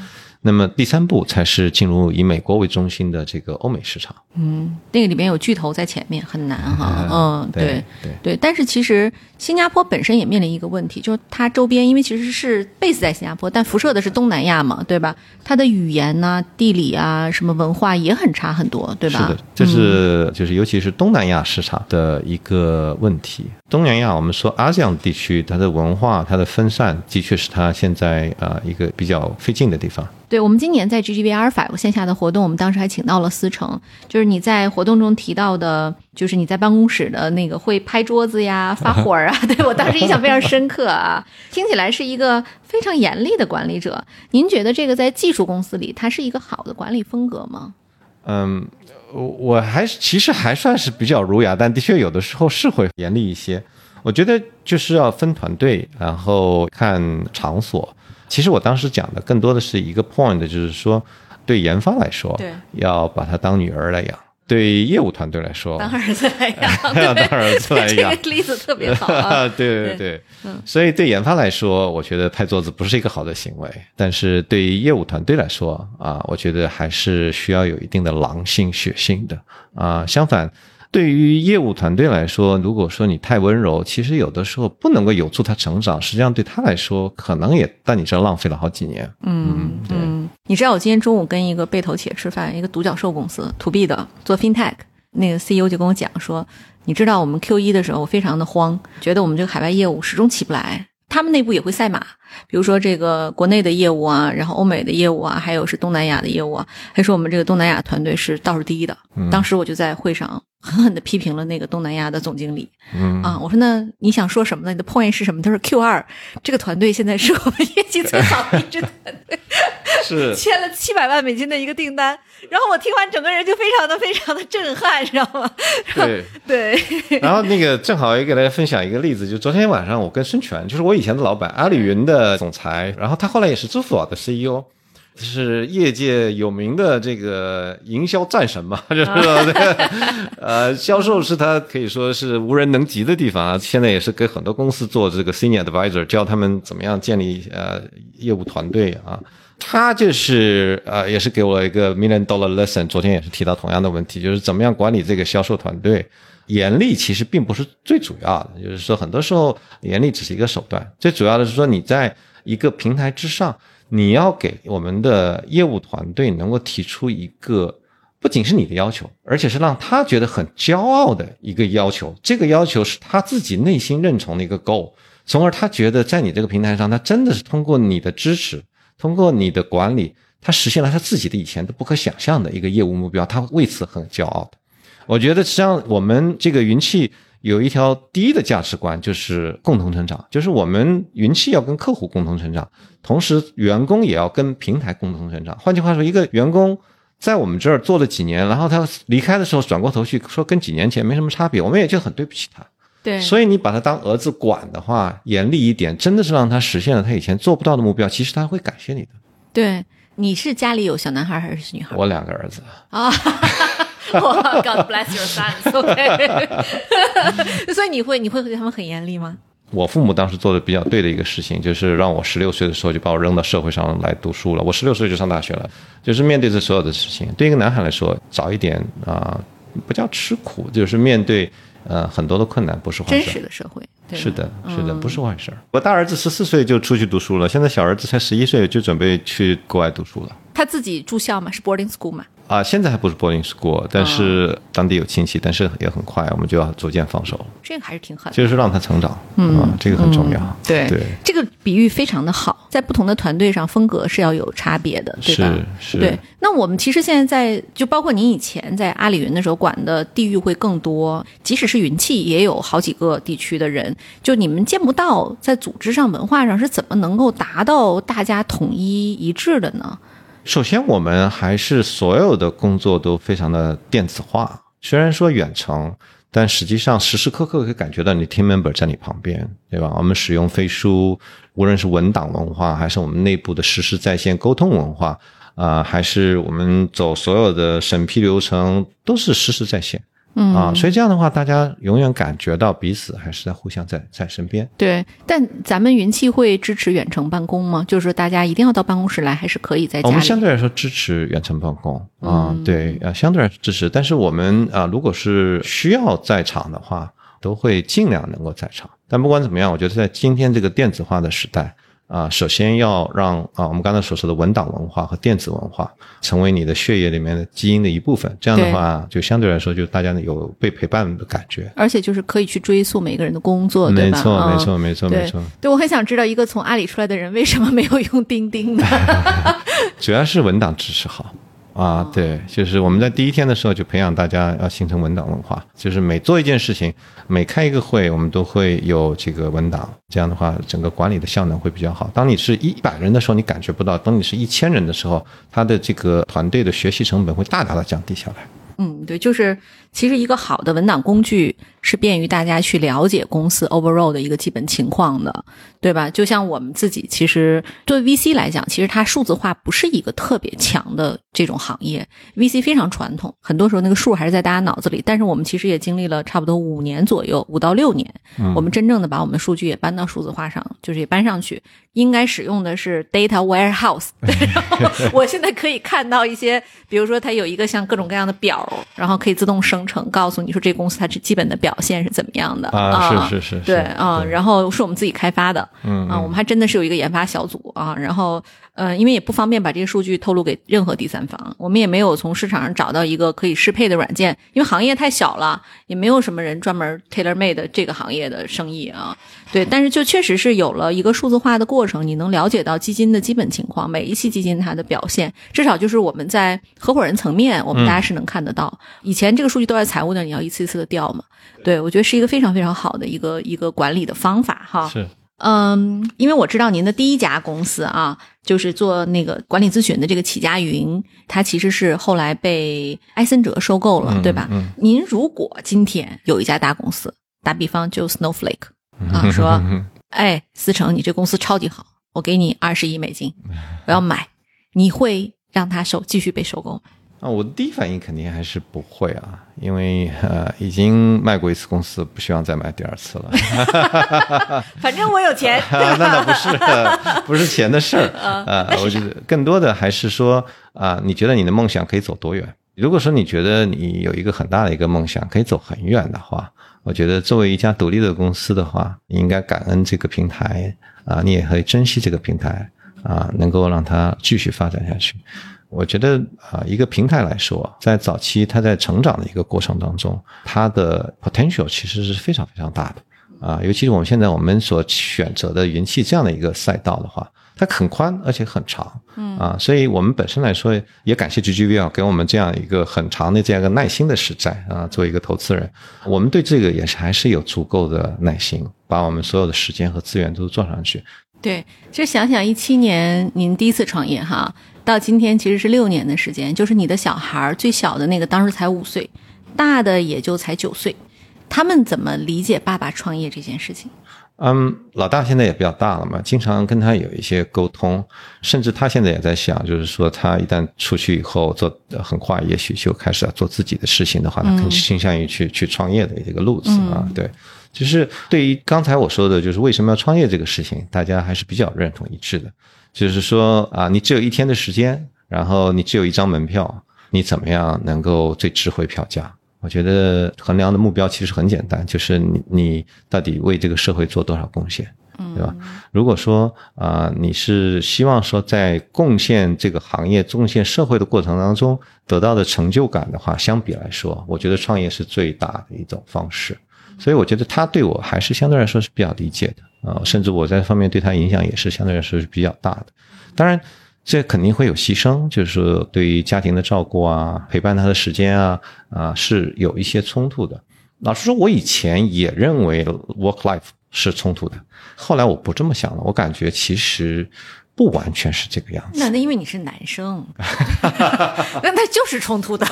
那么第三步才是进入以美国为中心的这个欧美市场。嗯，那个里面有巨头在前面，很难哈。嗯，对对对对。但是其实新加坡本身也面临一个问题，就是它周边因为其实是 base 在新加坡，但辐射的是东南亚嘛，对吧？它的语言呐、地理啊、什么文化也很差很多，对吧？是的，这是就是尤其是东南亚市场的一个问题。东南亚我们说 ASEAN 地区，它的文化、它的分散，的确是它现在啊、呃一个比较费劲的地方。对我们今年在 GGV 阿尔法有线下的活动，我们当时还请到了思成，就是你在活动中提到的，就是你在办公室的那个会拍桌子呀、发火儿啊，对我当时印象非常深刻啊，听起来是一个非常严厉的管理者。您觉得这个在技术公司里，它是一个好的管理风格吗？嗯，我我还是其实还算是比较儒雅，但的确有的时候是会严厉一些。我觉得就是要分团队，然后看场所。其实我当时讲的更多的是一个 point，就是说对研发来说，对要把它当女儿来养。对业务团队来说，当儿子来养，当儿子来养，这个例子特别好啊！对对对，所以对研发来说，我觉得拍桌子不是一个好的行为，但是对于业务团队来说啊，我觉得还是需要有一定的狼性血性的啊。相反。对于业务团队来说，如果说你太温柔，其实有的时候不能够有助他成长，实际上对他来说，可能也在你这浪费了好几年。嗯，对。你知道我今天中午跟一个被投企业吃饭，一个独角兽公司，to B 的做 FinTech，那个 CEO 就跟我讲说，你知道我们 Q 一的时候，我非常的慌，觉得我们这个海外业务始终起不来。他们内部也会赛马，比如说这个国内的业务啊，然后欧美的业务啊，还有是东南亚的业务啊，他说我们这个东南亚团队是倒数第一的。当时我就在会上狠狠地批评了那个东南亚的总经理。嗯啊，我说那你想说什么呢？你的 point 是什么？他说 Q 二这个团队现在是我们业绩最好的一支团队，是 签了七百万美金的一个订单。然后我听完，整个人就非常的非常的震撼，知道吗？对对。然后那个正好也给大家分享一个例子，就昨天晚上我跟孙权，就是我以前的老板，阿里云的总裁，然后他后来也是支付宝的 CEO，是业界有名的这个营销战神嘛，就是说这个呃销售是他可以说是无人能及的地方啊。现在也是给很多公司做这个 senior advisor，教他们怎么样建立呃业务团队啊。他就是呃，也是给我一个 million dollar lesson。昨天也是提到同样的问题，就是怎么样管理这个销售团队。严厉其实并不是最主要的，就是说很多时候严厉只是一个手段，最主要的是说你在一个平台之上，你要给我们的业务团队能够提出一个不仅是你的要求，而且是让他觉得很骄傲的一个要求。这个要求是他自己内心认同的一个 goal，从而他觉得在你这个平台上，他真的是通过你的支持。通过你的管理，他实现了他自己的以前都不可想象的一个业务目标，他为此很骄傲的。我觉得实际上我们这个云气有一条第一的价值观，就是共同成长，就是我们云气要跟客户共同成长，同时员工也要跟平台共同成长。换句话说，一个员工在我们这儿做了几年，然后他离开的时候转过头去说跟几年前没什么差别，我们也就很对不起他。对，所以你把他当儿子管的话，严厉一点，真的是让他实现了他以前做不到的目标。其实他会感谢你的。对，你是家里有小男孩还是女孩？我两个儿子啊。God bless your sons. OK。所以你会你会对他们很严厉吗？我父母当时做的比较对的一个事情，就是让我十六岁的时候就把我扔到社会上来读书了。我十六岁就上大学了，就是面对这所有的事情。对一个男孩来说，早一点啊，不叫吃苦，就是面对。呃，很多的困难不是坏事。真实的社会，是的，是的，不是坏事。我大儿子十四岁就出去读书了，现在小儿子才十一岁，就准备去国外读书了。他自己住校吗？是 boarding school 吗？啊，现在还不是 boarding school，但是当地有亲戚，但是也很快，我们就要逐渐放手。这个还是挺狠，就是让他成长，嗯，这个很重要。对对，这个比喻非常的好，在不同的团队上，风格是要有差别的，对吧？是是。对，那我们其实现在在，就包括您以前在阿里云的时候，管的地域会更多，即使是云气，也有好几个地区的人，就你们见不到，在组织上、文化上是怎么能够达到大家统一一致的呢？首先，我们还是所有的工作都非常的电子化。虽然说远程，但实际上时时刻刻可以感觉到你 team member 在你旁边，对吧？我们使用飞书，无论是文档文化，还是我们内部的实时在线沟通文化，啊，还是我们走所有的审批流程，都是实时在线。嗯啊，所以这样的话，大家永远感觉到彼此还是在互相在在身边。对，但咱们云气会支持远程办公吗？就是说，大家一定要到办公室来，还是可以在家？我们相对来说支持远程办公啊，对啊，相对来说支持。但是我们啊，如果是需要在场的话，都会尽量能够在场。但不管怎么样，我觉得在今天这个电子化的时代。啊，首先要让啊，我们刚才所说的文档文化和电子文化成为你的血液里面的基因的一部分。这样的话，就相对来说，就大家有被陪伴的感觉。而且就是可以去追溯每个人的工作，对吧？没错，没错，没错，没错。对我很想知道，一个从阿里出来的人为什么没有用钉钉呢？主要是文档支持好。啊，对，就是我们在第一天的时候就培养大家要形成文档文化，就是每做一件事情，每开一个会，我们都会有这个文档，这样的话整个管理的效能会比较好。当你是一百人的时候，你感觉不到；当你是一千人的时候，他的这个团队的学习成本会大大的降低下来。嗯，对，就是其实一个好的文档工具是便于大家去了解公司 overall 的一个基本情况的，对吧？就像我们自己，其实对 VC 来讲，其实它数字化不是一个特别强的这种行业，VC 非常传统，很多时候那个数还是在大家脑子里。但是我们其实也经历了差不多五年左右，五到六年，我们真正的把我们数据也搬到数字化上，就是也搬上去。应该使用的是 data warehouse。然后我现在可以看到一些，比如说它有一个像各种各样的表，然后可以自动生成，告诉你说这公司它这基本的表现是怎么样的啊？是是是，对啊，然后是我们自己开发的，嗯啊，我们还真的是有一个研发小组啊，然后。呃，因为也不方便把这些数据透露给任何第三方，我们也没有从市场上找到一个可以适配的软件，因为行业太小了，也没有什么人专门 tailor made 这个行业的生意啊。对，但是就确实是有了一个数字化的过程，你能了解到基金的基本情况，每一期基金它的表现，至少就是我们在合伙人层面，我们大家是能看得到。以前这个数据都在财务那，你要一次一次的调嘛。对，我觉得是一个非常非常好的一个一个管理的方法哈。是。嗯，因为我知道您的第一家公司啊，就是做那个管理咨询的这个启佳云，它其实是后来被埃森哲收购了，对吧？您如果今天有一家大公司，打比方就 Snowflake 啊，说，哎，思成，你这公司超级好，我给你二十亿美金，我要买，你会让他收继续被收购吗？啊，我的第一反应肯定还是不会啊，因为呃，已经卖过一次公司，不希望再卖第二次了。反正我有钱，那倒不是，不是钱的事儿啊。我觉得更多的还是说啊，你觉得你的梦想可以走多远？如果说你觉得你有一个很大的一个梦想可以走很远的话，我觉得作为一家独立的公司的话，你应该感恩这个平台啊，你也可以珍惜这个平台啊，能够让它继续发展下去。我觉得啊，一个平台来说，在早期它在成长的一个过程当中，它的 potential 其实是非常非常大的啊。尤其是我们现在我们所选择的云气这样的一个赛道的话，它很宽而且很长，嗯啊，所以我们本身来说也感谢 GGV 啊，给我们这样一个很长的这样一个耐心的实在啊。作为一个投资人，我们对这个也是还是有足够的耐心，把我们所有的时间和资源都做上去。对，就想想一七年您第一次创业哈。到今天其实是六年的时间，就是你的小孩儿最小的那个当时才五岁，大的也就才九岁，他们怎么理解爸爸创业这件事情？嗯，老大现在也比较大了嘛，经常跟他有一些沟通，甚至他现在也在想，就是说他一旦出去以后做很快，也许就开始要做自己的事情的话，他更倾向于去去创业的这个路子啊。对，就是对于刚才我说的，就是为什么要创业这个事情，大家还是比较认同一致的。就是说啊，你只有一天的时间，然后你只有一张门票，你怎么样能够最值回票价？我觉得衡量的目标其实很简单，就是你你到底为这个社会做多少贡献，对吧？如果说啊，你是希望说在贡献这个行业、贡献社会的过程当中得到的成就感的话，相比来说，我觉得创业是最大的一种方式。所以我觉得他对我还是相对来说是比较理解的。啊，甚至我在方面对他影响也是相对来说是比较大的。当然，这肯定会有牺牲，就是说对于家庭的照顾啊、陪伴他的时间啊，啊是有一些冲突的。老实说，我以前也认为 work life 是冲突的，后来我不这么想了。我感觉其实不完全是这个样子。那那因为你是男生，那他就是冲突的。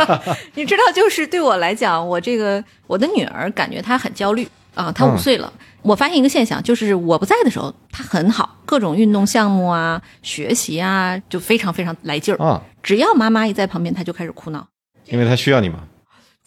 你知道，就是对我来讲，我这个我的女儿感觉她很焦虑啊，她五岁了。我发现一个现象，就是我不在的时候，他很好，各种运动项目啊、学习啊，就非常非常来劲儿啊。只要妈妈一在旁边，他就开始哭闹，因为他需要你嘛，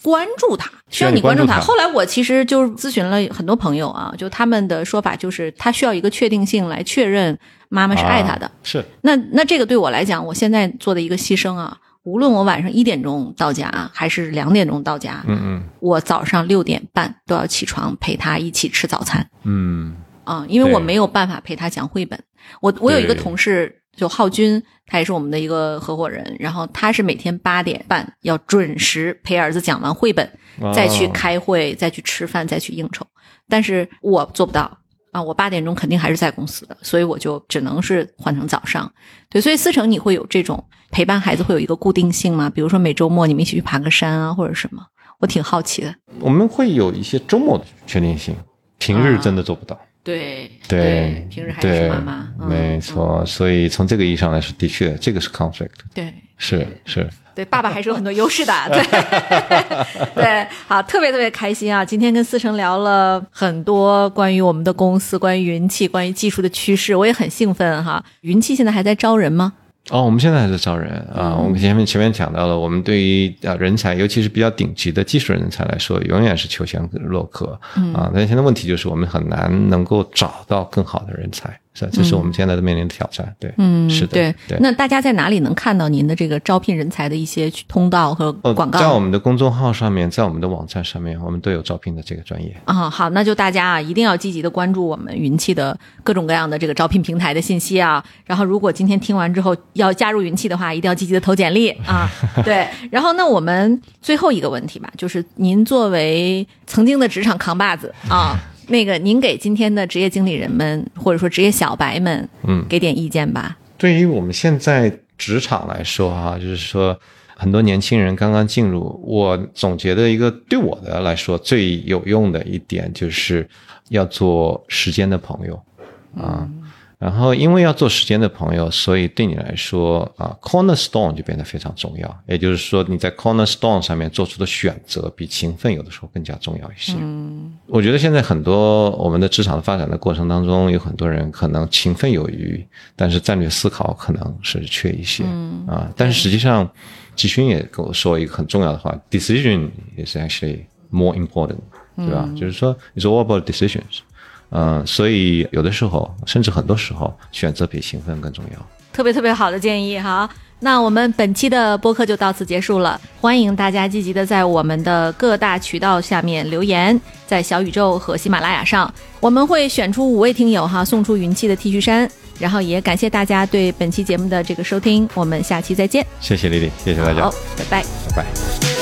关注他，需要你关注他。后来我其实就咨询了很多朋友啊，就他们的说法就是，他需要一个确定性来确认妈妈是爱他的。是，那那这个对我来讲，我现在做的一个牺牲啊。无论我晚上一点钟到家还是两点钟到家，嗯嗯，我早上六点半都要起床陪他一起吃早餐，嗯啊，因为我没有办法陪他讲绘本。我我有一个同事就浩军，他也是我们的一个合伙人，然后他是每天八点半要准时陪儿子讲完绘本，再去开会，再去吃饭，再去应酬。但是我做不到。啊，我八点钟肯定还是在公司的，所以我就只能是换成早上。对，所以思成，你会有这种陪伴孩子会有一个固定性吗？比如说每周末你们一起去爬个山啊，或者什么？我挺好奇的。我们会有一些周末的确定性，平日真的做不到。对对，平时还是妈妈。没错，所以从这个意义上来说，的确这个是 conflict。对，是是，对，爸爸还是有很多优势的，对 对，好，特别特别开心啊！今天跟思成聊了很多关于我们的公司、关于云气、关于技术的趋势，我也很兴奋哈。云气现在还在招人吗？哦，我们现在还在招人啊！我们前面前面讲到了，我们对于啊人才，尤其是比较顶级的技术人才来说，永远是求贤若渴啊。但现在问题就是，我们很难能够找到更好的人才。是，这是我们现在的面临的挑战。对，嗯，是的，对对。那大家在哪里能看到您的这个招聘人才的一些通道和广告？在我们的公众号上面，在我们的网站上面，我们都有招聘的这个专业。啊，好，那就大家啊，一定要积极的关注我们云气的各种各样的这个招聘平台的信息啊。然后，如果今天听完之后要加入云气的话，一定要积极的投简历啊。对。然后，那我们最后一个问题吧，就是您作为曾经的职场扛把子啊。那个，您给今天的职业经理人们，或者说职业小白们，嗯，给点意见吧。对于我们现在职场来说，哈，就是说很多年轻人刚刚进入，我总结的一个对我的来说最有用的一点，就是要做时间的朋友啊。然后，因为要做时间的朋友，所以对你来说啊，cornerstone 就变得非常重要。也就是说，你在 cornerstone 上面做出的选择，比勤奋有的时候更加重要一些。嗯，我觉得现在很多我们的职场的发展的过程当中，有很多人可能勤奋有余，但是战略思考可能是缺一些。嗯啊，但是实际上，季勋也跟我说一个很重要的话：decision is actually more important，对吧？就是说，it's all about decisions。嗯，所以有的时候，甚至很多时候，选择比兴奋更重要。特别特别好的建议哈。那我们本期的播客就到此结束了，欢迎大家积极的在我们的各大渠道下面留言，在小宇宙和喜马拉雅上，我们会选出五位听友哈，送出云气的 T 恤衫。然后也感谢大家对本期节目的这个收听，我们下期再见。谢谢丽丽，谢谢大家，好，拜拜，拜拜。